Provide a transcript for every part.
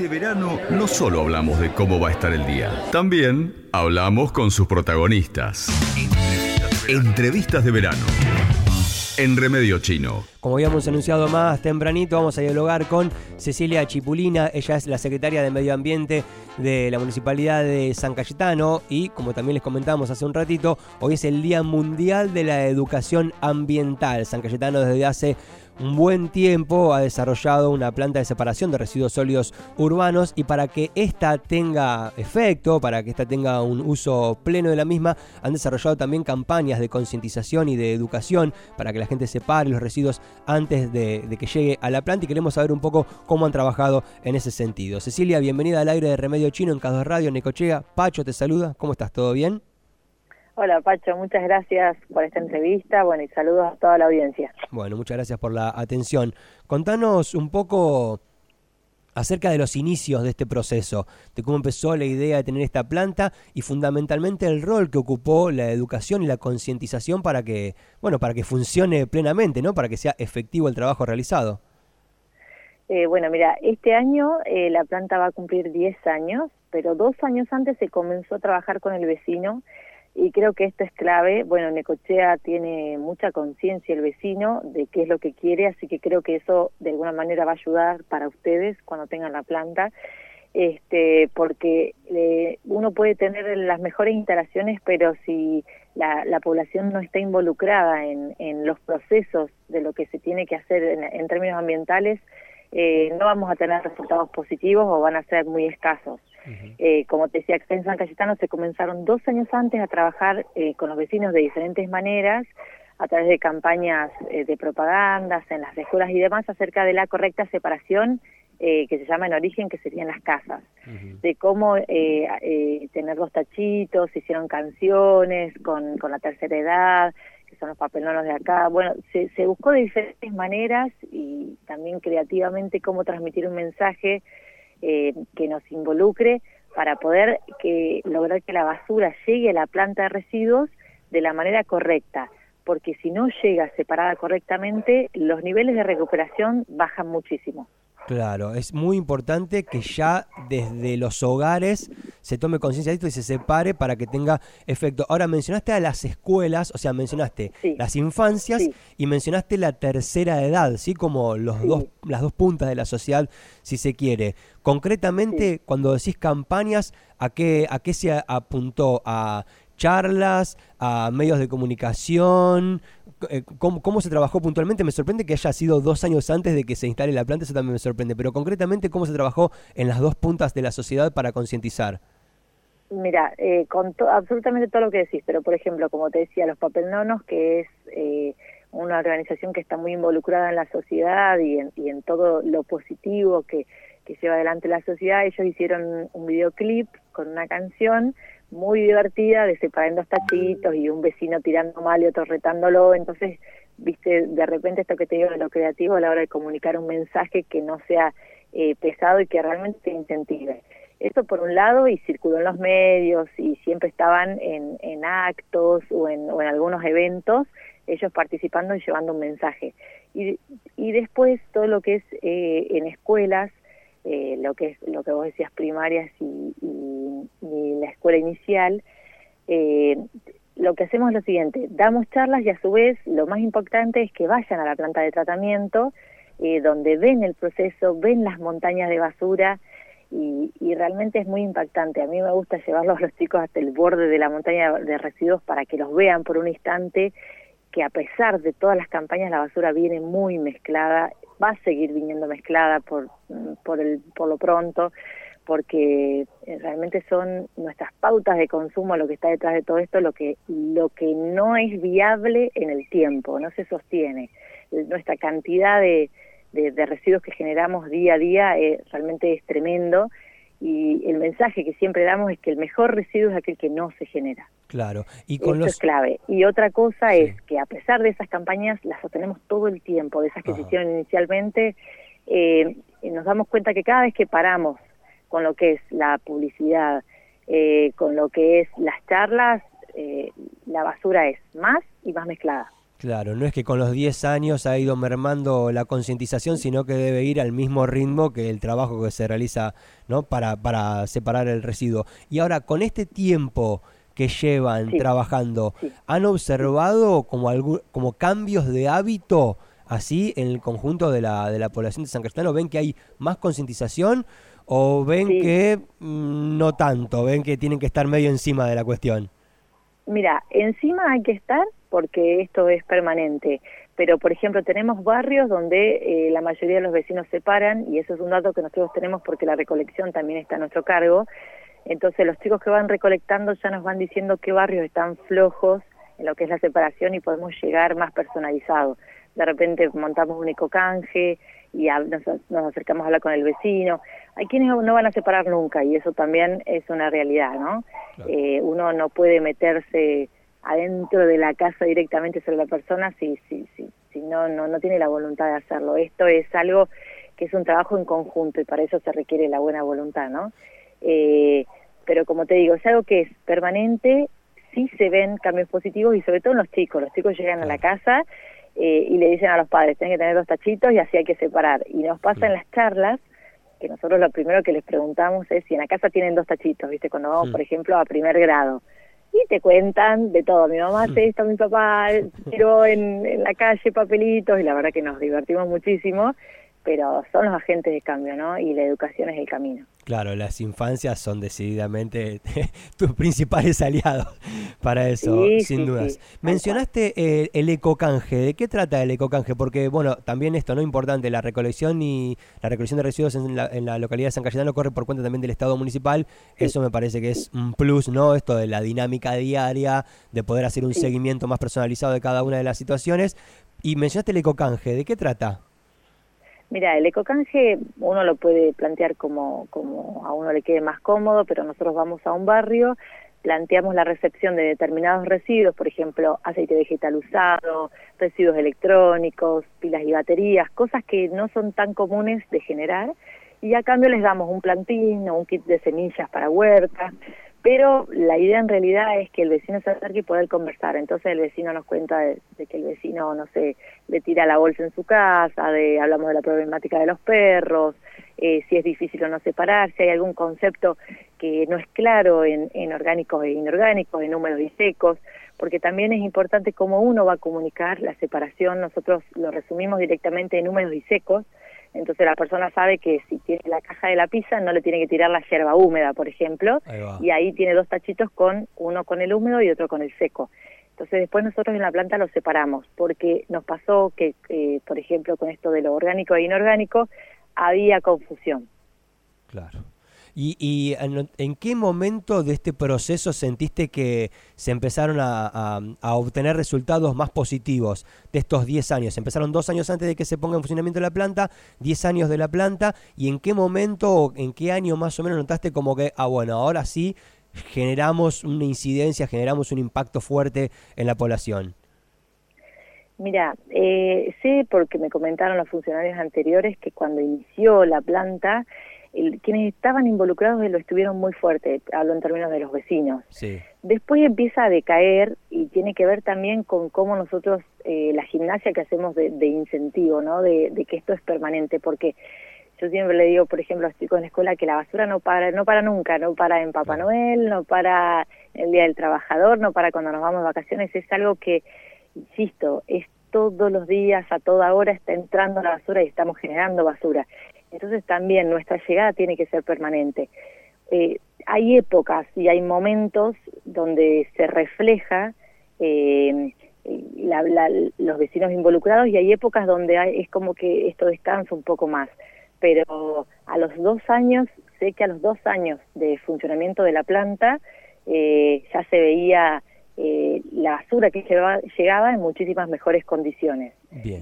Este verano no solo hablamos de cómo va a estar el día, también hablamos con sus protagonistas. Entrevistas de verano. En Remedio Chino. Como habíamos anunciado más tempranito, vamos a dialogar con Cecilia Chipulina. Ella es la secretaria de Medio Ambiente de la Municipalidad de San Cayetano y, como también les comentamos hace un ratito, hoy es el Día Mundial de la Educación Ambiental. San Cayetano desde hace un buen tiempo ha desarrollado una planta de separación de residuos sólidos urbanos y para que ésta tenga efecto, para que ésta tenga un uso pleno de la misma, han desarrollado también campañas de concientización y de educación para que la gente separe los residuos antes de, que llegue a la planta y queremos saber un poco cómo han trabajado en ese sentido. Cecilia, bienvenida al aire de Remedio Chino en Cados Radio, Necochea. Pacho te saluda, ¿cómo estás? ¿Todo bien? Hola Pacho, muchas gracias por esta entrevista, bueno, y saludos a toda la audiencia. Bueno, muchas gracias por la atención. Contanos un poco acerca de los inicios de este proceso, de cómo empezó la idea de tener esta planta y fundamentalmente el rol que ocupó la educación y la concientización para que, bueno, para que funcione plenamente, ¿no? Para que sea efectivo el trabajo realizado. Eh, bueno, mira, este año eh, la planta va a cumplir 10 años, pero dos años antes se comenzó a trabajar con el vecino y creo que esto es clave. Bueno, Necochea tiene mucha conciencia el vecino de qué es lo que quiere, así que creo que eso de alguna manera va a ayudar para ustedes cuando tengan la planta, este, porque eh, uno puede tener las mejores instalaciones, pero si la, la población no está involucrada en, en, los procesos de lo que se tiene que hacer en, términos ambientales, eh, no vamos a tener resultados positivos o van a ser muy escasos. Eh, como te decía, en San Cayetano se comenzaron dos años antes a trabajar eh, con los vecinos de diferentes maneras, a través de campañas eh, de propagandas en las escuelas y demás, acerca de la correcta separación que se llama en origen, que serían las casas, de cómo tener los tachitos, hicieron canciones con, con la tercera edad, que son los papelones de acá. Bueno, se, se buscó de diferentes maneras y también creativamente cómo transmitir un mensaje eh, que nos involucre para poder que lograr que la basura llegue a la planta de residuos de la manera correcta, porque si no llega separada correctamente, los niveles de recuperación bajan muchísimo. Claro, es muy importante que ya desde los hogares se tome conciencia de esto y se separe para que tenga efecto. Ahora mencionaste a las escuelas, o sea, mencionaste las infancias y mencionaste la tercera edad, ¿sí? Como los dos, las dos puntas de la sociedad, si se quiere. Concretamente, cuando decís campañas, ¿a qué, ¿a qué se apuntó? ¿A charlas, a medios de comunicación? Eh, ¿Cómo, se trabajó puntualmente? Me sorprende que haya sido dos años antes de que se instale la planta, eso también me sorprende, pero concretamente, ¿cómo se trabajó en las dos puntas de la sociedad para concientizar? Mira, eh, con absolutamente todo lo que decís, pero por ejemplo, como te decía, los papelnonos, que es eh, una organización que está muy involucrada en la sociedad y en, y en todo lo positivo que, que lleva adelante la sociedad, ellos hicieron un videoclip con una canción muy divertida de separando tachitos y un vecino tirando mal y otro retándolo, entonces, viste, de repente esto que te digo de lo creativo a la hora de comunicar un mensaje que no sea eh, pesado y que realmente te incentive. Esto por un lado y circuló en los medios y siempre estaban en, en actos o en, o en algunos eventos ellos participando y llevando un mensaje. Y, y después todo lo que es eh, en escuelas, eh, lo que es lo que vos decías primarias y, la escuela inicial eh, lo que hacemos es lo siguiente damos charlas y a su vez lo más importante es que vayan a la planta de tratamiento eh, donde ven el proceso ven las montañas de basura y, y, realmente es muy impactante. A mí me gusta llevarlos a los chicos hasta el borde de la montaña de residuos para que los vean por un instante, que a pesar de todas las campañas la basura viene muy mezclada, va a seguir viniendo mezclada por, por, el, por lo pronto, porque eh, realmente son nuestras pautas de consumo lo que está detrás de todo esto, lo que, lo que no es viable en el tiempo, no se sostiene. Nuestra cantidad de, de, residuos que generamos día a día eh, realmente es tremendo y el mensaje que siempre damos es que el mejor residuo es aquel que no se genera. Claro, y con Eso es clave. Y otra cosa es que a pesar de esas campañas, las sostenemos todo el tiempo, de esas que se hicieron inicialmente, eh, nos damos cuenta que cada vez que paramos con lo que es la publicidad, eh, con lo que es las charlas, eh, la basura es más y más mezclada. Claro, no es que con los 10 años ha ido mermando la concientización, sino que debe ir al mismo ritmo que el trabajo que se realiza ¿no? para, para separar el residuo. Y ahora, con este tiempo que llevan trabajando, ¿han observado como, algún, como cambios de hábito así en el conjunto de la, de la población de San Cristóbal? ¿Ven que hay más concientización o ven que mm, no tanto? ¿Ven que tienen que estar medio encima de la cuestión? Mira, encima hay que estar porque esto es permanente. Pero, por ejemplo, tenemos barrios donde eh, la mayoría de los vecinos se paran, y eso es un dato que nosotros tenemos porque la recolección también está a nuestro cargo. Entonces, los chicos que van recolectando ya nos van diciendo qué barrios están flojos en lo que es la separación y podemos llegar más personalizado. De repente montamos un ecocanje y nos, acercamos a hablar con el vecino. Hay quienes no van a separar nunca y eso también es una realidad, ¿no? Eh, uno no puede meterse adentro de la casa directamente sobre la persona si, si, si, si no, no, no tiene la voluntad de hacerlo. Esto es algo que es un trabajo en conjunto y para eso se requiere la buena voluntad, ¿no? Eh, pero como te digo, es algo que es permanente, sí se ven cambios positivos y sobre todo en los chicos. Los chicos llegan a la casa eh, y le dicen a los padres, tienen que tener dos tachitos y así hay que separar. Y nos pasa en las charlas que nosotros lo primero que les preguntamos es si en la casa tienen dos tachitos, ¿viste? Cuando vamos, por ejemplo, a primer grado y te cuentan de todo. Mi mamá hace esto, mi papá tiró en, en la calle papelitos y la verdad que nos divertimos muchísimo pero son los agentes de cambio, ¿no? Y la educación es el camino. Claro, las infancias son decididamente tus principales aliados para eso, sin dudas. Mencionaste el, el, ecocanje. ¿De qué trata el ecocanje? Porque, bueno, también esto, ¿no? Importante, la recolección y la recolección de residuos en la, en la localidad de San Cayetano corre por cuenta también del Estado municipal. Eso me parece que es un plus, ¿no? Esto de la dinámica diaria, de poder hacer un seguimiento más personalizado de cada una de las situaciones. Y mencionaste el ecocanje. ¿De qué trata? Mira, el ecocanje uno lo puede plantear como, como a uno le quede más cómodo, pero nosotros vamos a un barrio, planteamos la recepción de determinados residuos, por ejemplo, aceite vegetal usado, residuos electrónicos, pilas y baterías, cosas que no son tan comunes de generar, y a cambio les damos un plantín o un kit de semillas para huerta, pero la idea en realidad es que el vecino se acerque y poder conversar. Entonces el vecino nos cuenta de, que el vecino, no sé, le tira la bolsa en su casa, de hablamos de la problemática de los perros, eh, si es difícil o no separar, si hay algún concepto que no es claro en, en orgánicos e inorgánicos, en húmedos y secos, porque también es importante cómo uno va a comunicar la separación. Nosotros lo resumimos directamente en húmedos y secos, entonces la persona sabe que si tiene la caja de la pizza no le tiene que tirar la hierba húmeda, por ejemplo, y ahí tiene dos tachitos con uno con el húmedo y otro con el seco. Entonces después nosotros en la planta los separamos, porque nos pasó que, eh, por ejemplo, con esto de lo orgánico e inorgánico, había confusión. Claro. ¿Y, en, qué momento de este proceso sentiste que se empezaron a, obtener resultados más positivos de estos 10 años? Empezaron dos años antes de que se ponga en funcionamiento la planta, 10 años de la planta, ¿y en qué momento o en qué año más o menos notaste como que, ah, bueno, ahora sí generamos una incidencia, generamos un impacto fuerte en la población? Mira, eh, sé porque me comentaron los funcionarios anteriores que cuando inició la planta quienes estaban involucrados lo estuvieron muy fuerte, hablo en términos de los vecinos. Después empieza a decaer y tiene que ver también con cómo nosotros, eh, la gimnasia que hacemos de, incentivo, ¿no? De, que esto es permanente, porque yo siempre le digo, por ejemplo, a los chicos en la escuela que la basura no para, no para nunca, no para en Papá Noel, no para el Día del Trabajador, no para cuando nos vamos de vacaciones, es algo que, insisto, es todos los días, a toda hora está entrando la basura y estamos generando basura. Entonces también nuestra llegada tiene que ser permanente. Eh, hay épocas y hay momentos donde se refleja eh, los vecinos involucrados y hay épocas donde es como que esto descansa un poco más. Pero a los dos años, sé que a los dos años de funcionamiento de la planta eh, ya se veía eh, la basura que llegaba, en muchísimas mejores condiciones.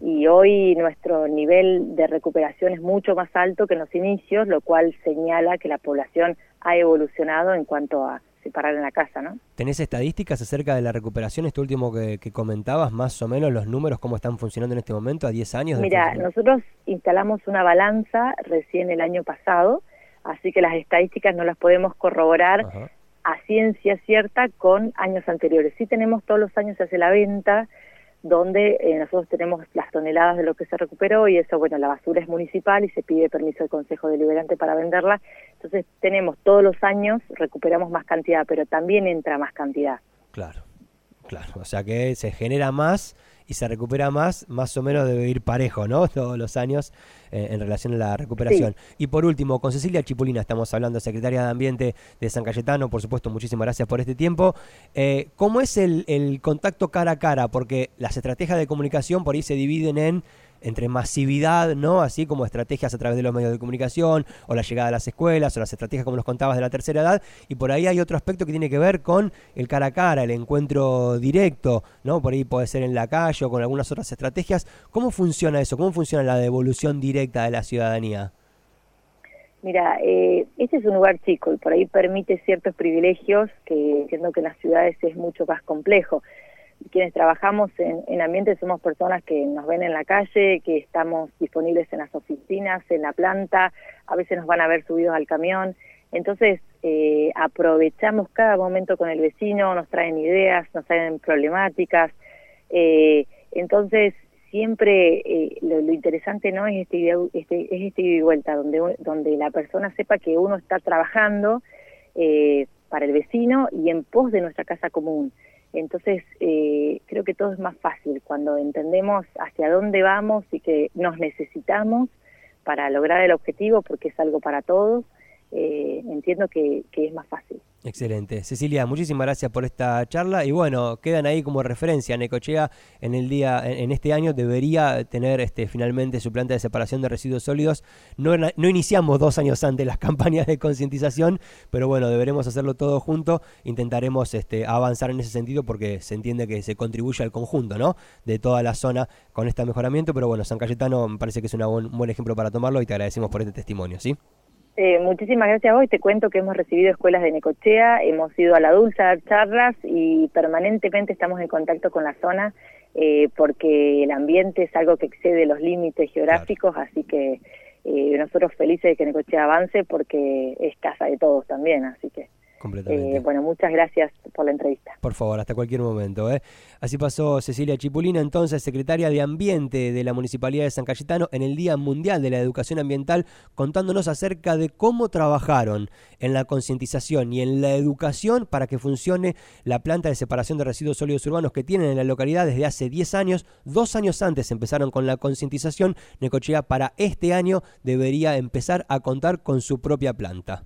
Y hoy nuestro nivel de recuperación es mucho más alto que en los inicios, lo cual señala que la población ha evolucionado en cuanto a separar en la casa, ¿no? ¿Tenés estadísticas acerca de la recuperación, esto último que, comentabas, más o menos los números, cómo están funcionando en este momento, a 10 años? Mira, nosotros instalamos una balanza recién el año pasado, así que las estadísticas no las podemos corroborar a ciencia cierta con años anteriores. Sí tenemos todos los años se hace la venta donde eh, nosotros tenemos las toneladas de lo que se recuperó y eso, bueno, la basura es municipal y se pide permiso del Consejo Deliberante para venderla. Entonces tenemos todos los años, recuperamos más cantidad, pero también entra más cantidad. Claro, claro. O sea que se genera más y se recupera más, más o menos debe ir parejo, ¿no? Todos los años eh, en relación a la recuperación. Y por último, con Cecilia Chipulina estamos hablando, secretaria de Ambiente de San Cayetano, por supuesto, muchísimas gracias por este tiempo. Eh, ¿Cómo es el, el contacto cara a cara? Porque las estrategias de comunicación por ahí se dividen en entre masividad, ¿no? Así como estrategias a través de los medios de comunicación o la llegada a las escuelas o las estrategias como nos contabas de la tercera edad y por ahí hay otro aspecto que tiene que ver con el cara a cara, el encuentro directo, ¿no? Por ahí puede ser en la calle o con algunas otras estrategias. ¿Cómo funciona eso? ¿Cómo funciona la devolución directa de la ciudadanía? Mira, eh, este es un lugar chico y por ahí permite ciertos privilegios que entiendo que en las ciudades es mucho más complejo quienes trabajamos en, en ambiente somos personas que nos ven en la calle, que estamos disponibles en las oficinas, en la planta, a veces nos van a ver subidos al camión. Entonces, eh, aprovechamos cada momento con el vecino, nos traen ideas, nos traen problemáticas. Eh, entonces, siempre eh, lo, interesante no es este, este, es este ida y vuelta, donde, donde la persona sepa que uno está trabajando para el vecino y en pos de nuestra casa común. Entonces, eh, creo que todo es más fácil cuando entendemos hacia dónde vamos y que nos necesitamos para lograr el objetivo, porque es algo para todos, eh, entiendo que, que es más fácil. Excelente. Cecilia, muchísimas gracias por esta charla y bueno, quedan ahí como referencia. Necochea en el día en este año debería tener este finalmente su planta de separación de residuos sólidos. No, iniciamos dos años antes las campañas de concientización, pero bueno, deberemos hacerlo todo junto. Intentaremos este, avanzar en ese sentido porque se entiende que se contribuye al conjunto, ¿no? De toda la zona con este mejoramiento, pero bueno, San Cayetano me parece que es un buen ejemplo para tomarlo y te agradecemos por este testimonio, ¿sí? Eh, muchísimas gracias a vos. Te cuento que hemos recibido escuelas de Necochea, hemos ido a la Dulce a dar charlas y permanentemente estamos en contacto con la zona eh, porque el ambiente es algo que excede los límites geográficos, así que eh, nosotros felices de que Necochea avance porque es casa de todos también, así que... Eh, bueno, muchas gracias por la entrevista. Por favor, hasta cualquier momento. ¿eh? Así pasó Cecilia Chipulina, entonces secretaria de Ambiente de la Municipalidad de San Cayetano en el Día Mundial de la Educación Ambiental, contándonos acerca de cómo trabajaron en la concientización y en la educación para que funcione la planta de separación de residuos sólidos urbanos que tienen en la localidad desde hace 10 años. Dos años antes empezaron con la concientización. Necochea para este año debería empezar a contar con su propia planta.